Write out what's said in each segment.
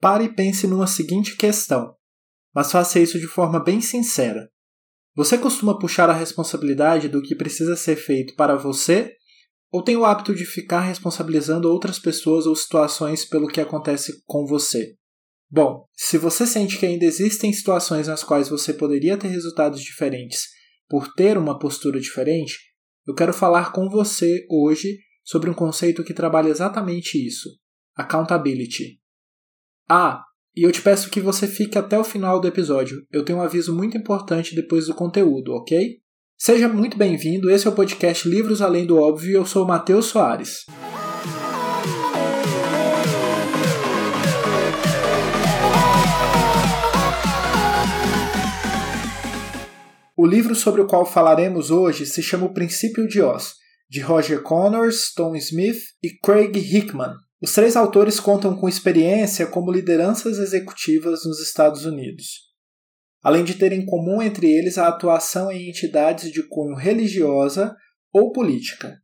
pare e pense numa seguinte questão, mas faça isso de forma bem sincera. Você costuma puxar a responsabilidade do que precisa ser feito para você ou tem o hábito de ficar responsabilizando outras pessoas ou situações pelo que acontece com você? Bom, se você sente que ainda existem situações nas quais você poderia ter resultados diferentes por ter uma postura diferente, eu quero falar com você hoje sobre um conceito que trabalha exatamente isso: accountability. Ah, e eu te peço que você fique até o final do episódio. Eu tenho um aviso muito importante depois do conteúdo, ok? Seja muito bem-vindo. Esse é o podcast Livros Além do Óbvio eu sou o Matheus Soares. O livro sobre o qual falaremos hoje se chama O Princípio de Oz, de Roger Connors, Tom Smith e Craig Hickman. Os três autores contam com experiência como lideranças executivas nos Estados Unidos, além de ter em comum entre eles a atuação em entidades de cunho religiosa ou política.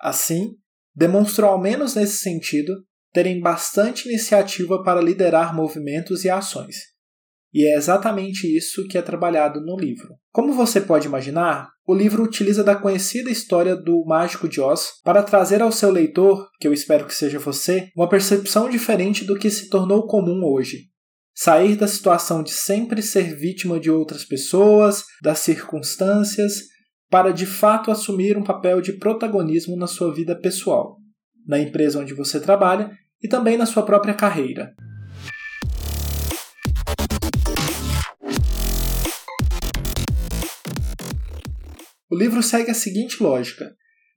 Assim, demonstram, ao menos nesse sentido, terem bastante iniciativa para liderar movimentos e ações. E é exatamente isso que é trabalhado no livro. Como você pode imaginar, o livro utiliza da conhecida história do Mágico de Oz para trazer ao seu leitor, que eu espero que seja você, uma percepção diferente do que se tornou comum hoje. Sair da situação de sempre ser vítima de outras pessoas, das circunstâncias, para de fato assumir um papel de protagonismo na sua vida pessoal, na empresa onde você trabalha e também na sua própria carreira. O livro segue a seguinte lógica.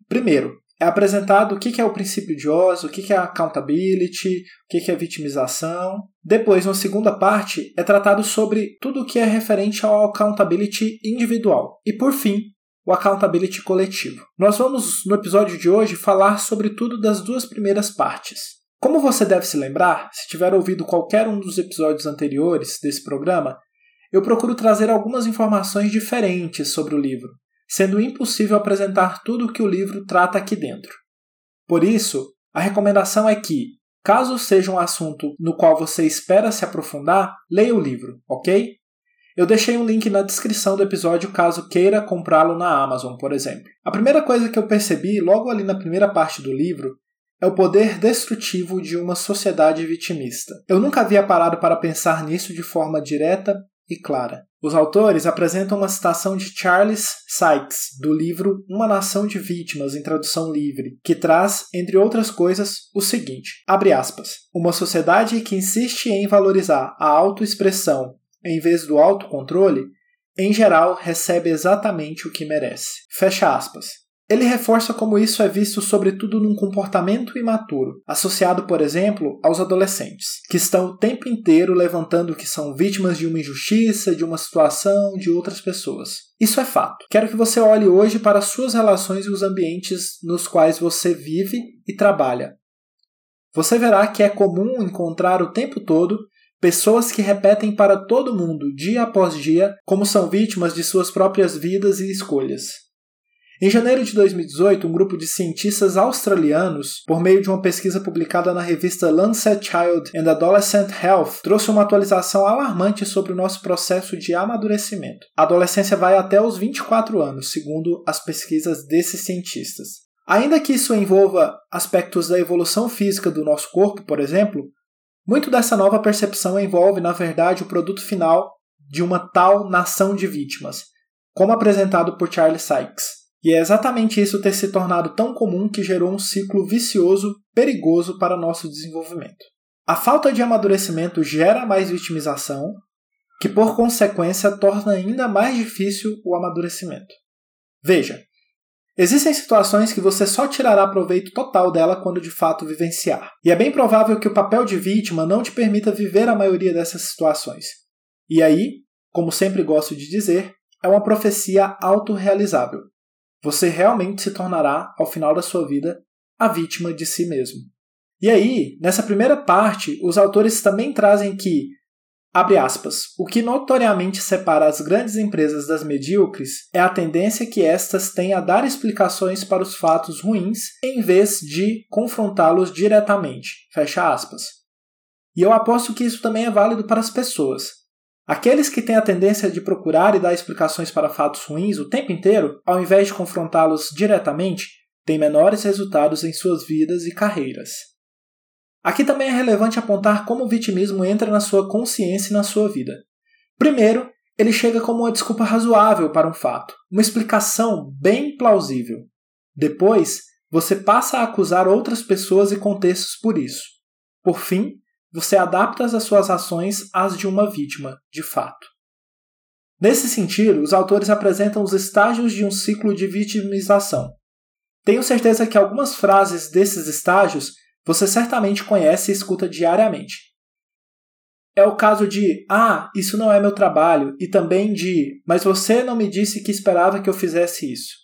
Primeiro, é apresentado o que é o princípio de Oz, o que é accountability, o que é vitimização. Depois, na segunda parte, é tratado sobre tudo o que é referente ao accountability individual. E por fim, o accountability coletivo. Nós vamos, no episódio de hoje, falar sobre tudo das duas primeiras partes. Como você deve se lembrar, se tiver ouvido qualquer um dos episódios anteriores desse programa, eu procuro trazer algumas informações diferentes sobre o livro, sendo impossível apresentar tudo o que o livro trata aqui dentro. Por isso, a recomendação é que, caso seja um assunto no qual você espera se aprofundar, leia o livro, ok? Eu deixei um link na descrição do episódio caso queira comprá-lo na Amazon, por exemplo. A primeira coisa que eu percebi logo ali na primeira parte do livro é o poder destrutivo de uma sociedade vitimista. Eu nunca havia parado para pensar nisso de forma direta e clara. Os autores apresentam uma citação de Charles Sykes, do livro Uma Nação de Vítimas, em tradução livre, que traz, entre outras coisas, o seguinte: abre aspas. Uma sociedade que insiste em valorizar a autoexpressão em vez do autocontrole, em geral recebe exatamente o que merece. Fecha aspas. Ele reforça como isso é visto sobretudo num comportamento imaturo, associado, por exemplo, aos adolescentes, que estão o tempo inteiro levantando que são vítimas de uma injustiça, de uma situação, de outras pessoas. Isso é fato. Quero que você olhe hoje para suas relações e os ambientes nos quais você vive e trabalha. Você verá que é comum encontrar o tempo todo pessoas que repetem para todo mundo, dia após dia, como são vítimas de suas próprias vidas e escolhas. Em janeiro de 2018, um grupo de cientistas australianos, por meio de uma pesquisa publicada na revista Lancet Child and Adolescent Health, trouxe uma atualização alarmante sobre o nosso processo de amadurecimento. A adolescência vai até os 24 anos, segundo as pesquisas desses cientistas. Ainda que isso envolva aspectos da evolução física do nosso corpo, por exemplo, muito dessa nova percepção envolve, na verdade, o produto final de uma tal nação de vítimas, como apresentado por Charles Sykes. E é exatamente isso ter se tornado tão comum que gerou um ciclo vicioso perigoso para nosso desenvolvimento. A falta de amadurecimento gera mais vitimização, que por consequência torna ainda mais difícil o amadurecimento. Veja, existem situações que você só tirará proveito total dela quando de fato vivenciar. E é bem provável que o papel de vítima não te permita viver a maioria dessas situações. E aí, como sempre gosto de dizer, é uma profecia autorrealizável. Você realmente se tornará, ao final da sua vida, a vítima de si mesmo. E aí, nessa primeira parte, os autores também trazem que, abre aspas, o que notoriamente separa as grandes empresas das medíocres é a tendência que estas têm a dar explicações para os fatos ruins em vez de confrontá-los diretamente. Fecha aspas. E eu aposto que isso também é válido para as pessoas. Aqueles que têm a tendência de procurar e dar explicações para fatos ruins o tempo inteiro, ao invés de confrontá-los diretamente, têm menores resultados em suas vidas e carreiras. Aqui também é relevante apontar como o vitimismo entra na sua consciência e na sua vida. Primeiro, ele chega como uma desculpa razoável para um fato, uma explicação bem plausível. Depois, você passa a acusar outras pessoas e contextos por isso. Por fim, você adapta as suas ações às de uma vítima, de fato. Nesse sentido, os autores apresentam os estágios de um ciclo de vitimização. Tenho certeza que algumas frases desses estágios você certamente conhece e escuta diariamente. É o caso de Ah, isso não é meu trabalho, e também de Mas você não me disse que esperava que eu fizesse isso.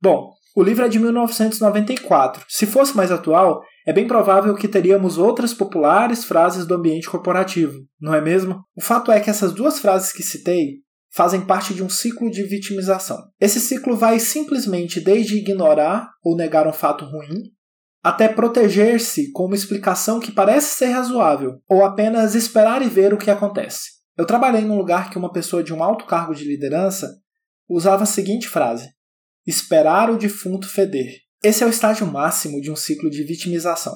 Bom, o livro é de 1994. Se fosse mais atual, é bem provável que teríamos outras populares frases do ambiente corporativo, não é mesmo? O fato é que essas duas frases que citei fazem parte de um ciclo de vitimização. Esse ciclo vai simplesmente desde ignorar ou negar um fato ruim, até proteger-se com uma explicação que parece ser razoável, ou apenas esperar e ver o que acontece. Eu trabalhei num lugar que uma pessoa de um alto cargo de liderança usava a seguinte frase: esperar o defunto feder. Esse é o estágio máximo de um ciclo de vitimização.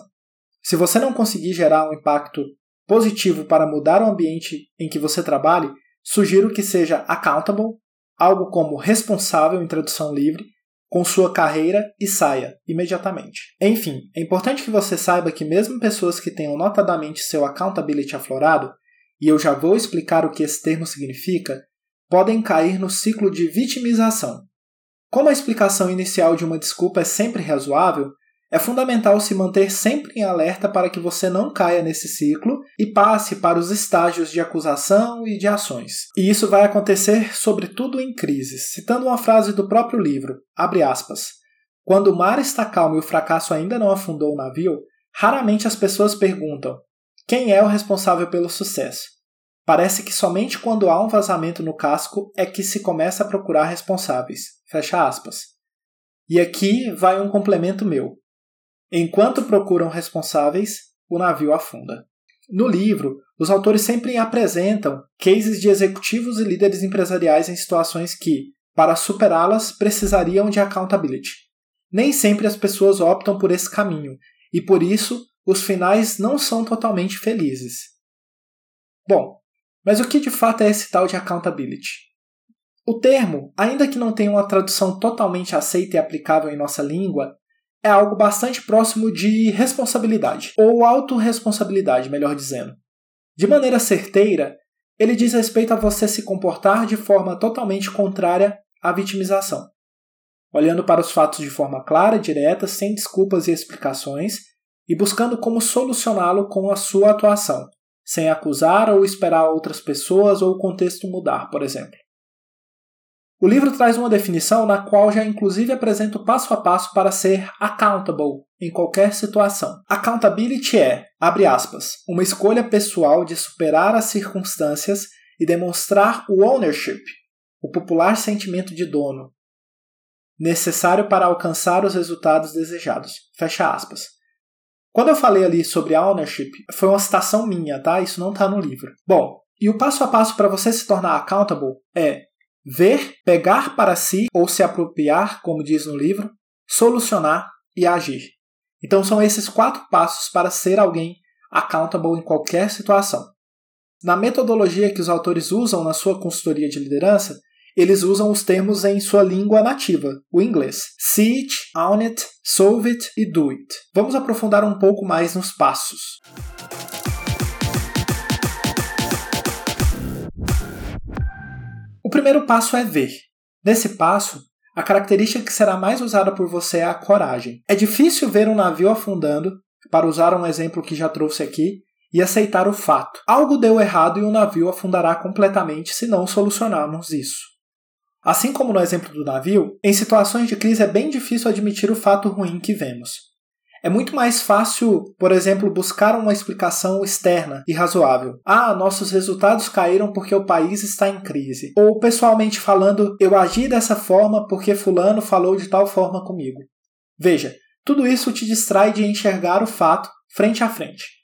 Se você não conseguir gerar um impacto positivo para mudar o ambiente em que você trabalhe, sugiro que seja accountable, algo como responsável em tradução livre, com sua carreira e saia imediatamente. Enfim, é importante que você saiba que mesmo pessoas que tenham notadamente seu accountability aflorado, e eu já vou explicar o que esse termo significa, podem cair no ciclo de vitimização, como a explicação inicial de uma desculpa é sempre razoável, é fundamental se manter sempre em alerta para que você não caia nesse ciclo e passe para os estágios de acusação e de ações. E isso vai acontecer sobretudo em crises. Citando uma frase do próprio livro, abre aspas, quando o mar está calmo e o fracasso ainda não afundou o navio, raramente as pessoas perguntam quem é o responsável pelo sucesso. Parece que somente quando há um vazamento no casco é que se começa a procurar responsáveis. Fecha aspas. E aqui vai um complemento meu. Enquanto procuram responsáveis, o navio afunda. No livro, os autores sempre apresentam cases de executivos e líderes empresariais em situações que, para superá-las, precisariam de accountability. Nem sempre as pessoas optam por esse caminho, e por isso os finais não são totalmente felizes. Bom, mas o que de fato é esse tal de accountability? O termo, ainda que não tenha uma tradução totalmente aceita e aplicável em nossa língua, é algo bastante próximo de responsabilidade, ou autorresponsabilidade, melhor dizendo. De maneira certeira, ele diz respeito a você se comportar de forma totalmente contrária à vitimização, olhando para os fatos de forma clara, direta, sem desculpas e explicações, e buscando como solucioná-lo com a sua atuação, sem acusar ou esperar outras pessoas ou o contexto mudar, por exemplo. O livro traz uma definição na qual já inclusive apresenta o passo a passo para ser accountable em qualquer situação. Accountability é, abre aspas, uma escolha pessoal de superar as circunstâncias e demonstrar o ownership, o popular sentimento de dono, necessário para alcançar os resultados desejados. Fecha aspas. Quando eu falei ali sobre ownership, foi uma citação minha, tá? Isso não está no livro. Bom, e o passo a passo para você se tornar accountable é Ver, pegar para si ou se apropriar, como diz no livro, solucionar e agir. Então são esses quatro passos para ser alguém accountable em qualquer situação. Na metodologia que os autores usam na sua consultoria de liderança, eles usam os termos em sua língua nativa, o inglês. See it, own it, solve it e do it. Vamos aprofundar um pouco mais nos passos. O primeiro passo é ver. Nesse passo, a característica que será mais usada por você é a coragem. É difícil ver um navio afundando, para usar um exemplo que já trouxe aqui, e aceitar o fato. Algo deu errado e o navio afundará completamente se não solucionarmos isso. Assim como no exemplo do navio, em situações de crise é bem difícil admitir o fato ruim que vemos. É muito mais fácil, por exemplo, buscar uma explicação externa e razoável. Ah, nossos resultados caíram porque o país está em crise. Ou, pessoalmente falando, eu agi dessa forma porque Fulano falou de tal forma comigo. Veja, tudo isso te distrai de enxergar o fato frente a frente.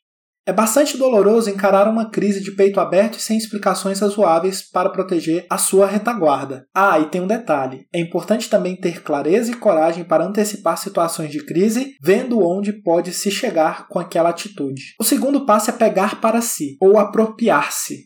É bastante doloroso encarar uma crise de peito aberto e sem explicações razoáveis para proteger a sua retaguarda. Ah, e tem um detalhe: é importante também ter clareza e coragem para antecipar situações de crise, vendo onde pode se chegar com aquela atitude. O segundo passo é pegar para si, ou apropriar-se.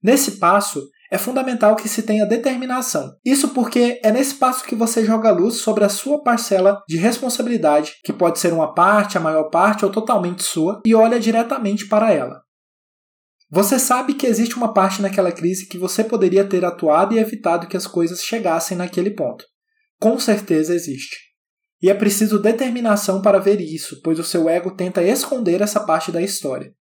Nesse passo, é fundamental que se tenha determinação. Isso porque é nesse passo que você joga luz sobre a sua parcela de responsabilidade, que pode ser uma parte, a maior parte ou totalmente sua, e olha diretamente para ela. Você sabe que existe uma parte naquela crise que você poderia ter atuado e evitado que as coisas chegassem naquele ponto. Com certeza existe. E é preciso determinação para ver isso, pois o seu ego tenta esconder essa parte da história.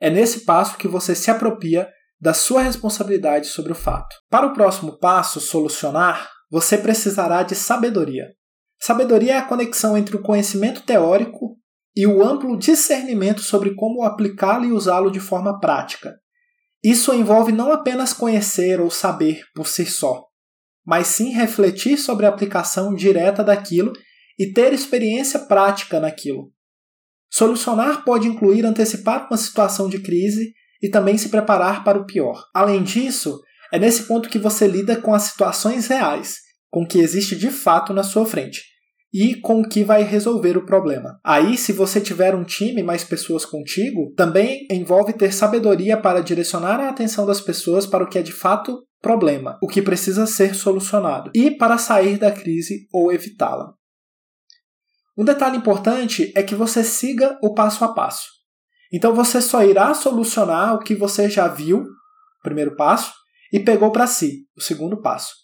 É nesse passo que você se apropria da sua responsabilidade sobre o fato. Para o próximo passo, solucionar, você precisará de sabedoria. Sabedoria é a conexão entre o conhecimento teórico e o amplo discernimento sobre como aplicá-lo e usá-lo de forma prática. Isso envolve não apenas conhecer ou saber por si só, mas sim refletir sobre a aplicação direta daquilo e ter experiência prática naquilo. Solucionar pode incluir antecipar uma situação de crise e também se preparar para o pior. Além disso, é nesse ponto que você lida com as situações reais, com o que existe de fato na sua frente e com o que vai resolver o problema. Aí, se você tiver um time mais pessoas contigo, também envolve ter sabedoria para direcionar a atenção das pessoas para o que é de fato problema, o que precisa ser solucionado, e para sair da crise ou evitá-la. Um detalhe importante é que você siga o passo a passo. Então você só irá solucionar o que você já viu, primeiro passo, e pegou para si, o segundo passo.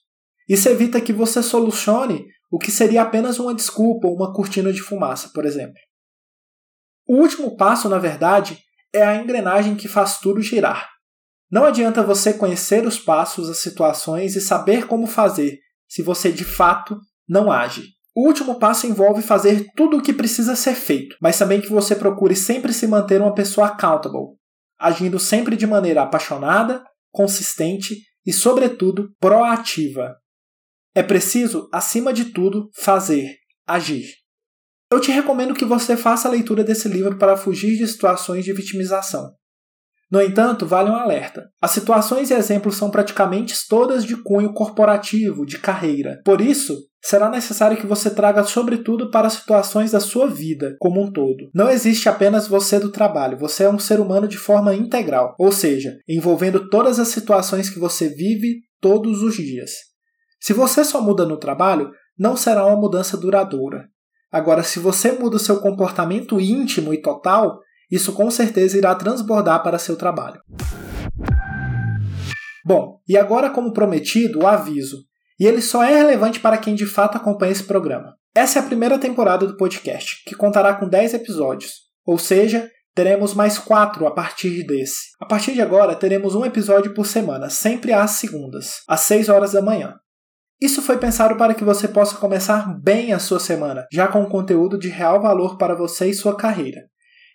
Isso evita que você solucione o que seria apenas uma desculpa ou uma cortina de fumaça, por exemplo. O último passo, na verdade, é a engrenagem que faz tudo girar. Não adianta você conhecer os passos, as situações e saber como fazer se você de fato não age. O último passo envolve fazer tudo o que precisa ser feito, mas também que você procure sempre se manter uma pessoa accountable, agindo sempre de maneira apaixonada, consistente e, sobretudo, proativa. É preciso, acima de tudo, fazer, agir. Eu te recomendo que você faça a leitura desse livro para fugir de situações de vitimização. No entanto, vale um alerta. As situações e exemplos são praticamente todas de cunho corporativo, de carreira. Por isso, será necessário que você traga sobretudo para as situações da sua vida como um todo. Não existe apenas você do trabalho, você é um ser humano de forma integral, ou seja, envolvendo todas as situações que você vive todos os dias. Se você só muda no trabalho, não será uma mudança duradoura. Agora, se você muda o seu comportamento íntimo e total, isso com certeza irá transbordar para seu trabalho. Bom, e agora, como prometido, o aviso. E ele só é relevante para quem de fato acompanha esse programa. Essa é a primeira temporada do podcast, que contará com 10 episódios, ou seja, teremos mais 4 a partir desse. A partir de agora, teremos um episódio por semana, sempre às segundas, às 6 horas da manhã. Isso foi pensado para que você possa começar bem a sua semana, já com conteúdo de real valor para você e sua carreira.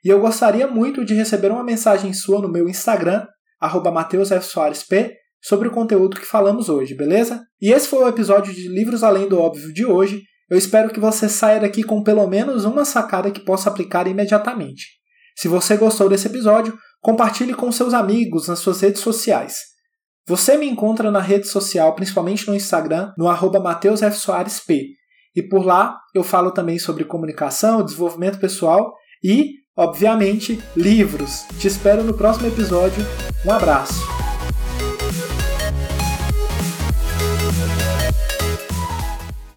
E eu gostaria muito de receber uma mensagem sua no meu Instagram, MatheusFSoaresP, sobre o conteúdo que falamos hoje, beleza? E esse foi o episódio de Livros Além do Óbvio de hoje. Eu espero que você saia daqui com pelo menos uma sacada que possa aplicar imediatamente. Se você gostou desse episódio, compartilhe com seus amigos nas suas redes sociais. Você me encontra na rede social, principalmente no Instagram, no arroba MatheusFSoaresP. E por lá eu falo também sobre comunicação, desenvolvimento pessoal e obviamente, livros. Te espero no próximo episódio. Um abraço.